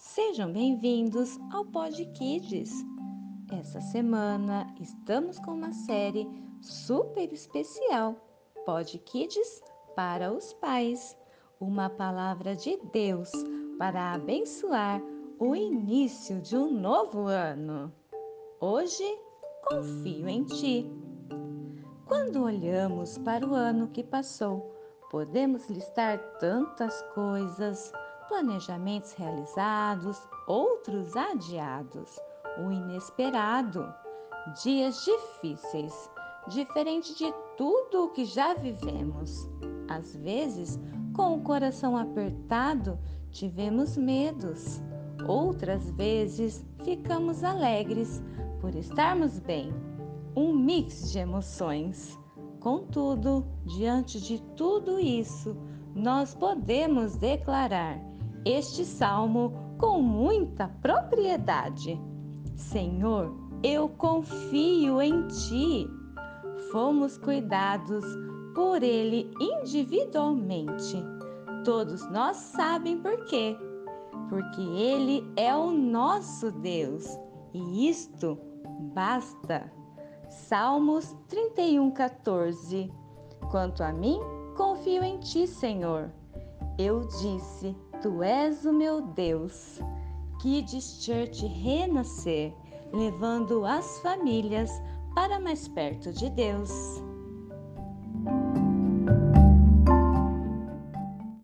Sejam bem-vindos ao Pod Kids. Essa semana estamos com uma série super especial, Pod Kids para os pais, uma palavra de Deus para abençoar o início de um novo ano. Hoje confio em ti. Quando olhamos para o ano que passou, podemos listar tantas coisas planejamentos realizados, outros adiados, o inesperado, dias difíceis, diferente de tudo o que já vivemos. Às vezes, com o coração apertado, tivemos medos. Outras vezes, ficamos alegres por estarmos bem. Um mix de emoções. Contudo, diante de tudo isso, nós podemos declarar este salmo com muita propriedade. Senhor, eu confio em ti. Fomos cuidados por ele individualmente. Todos nós sabem por quê. Porque ele é o nosso Deus e isto basta. Salmos 31, 14. Quanto a mim, confio em ti, Senhor. Eu disse: Tu és o meu Deus. Kids Church renascer, levando as famílias para mais perto de Deus.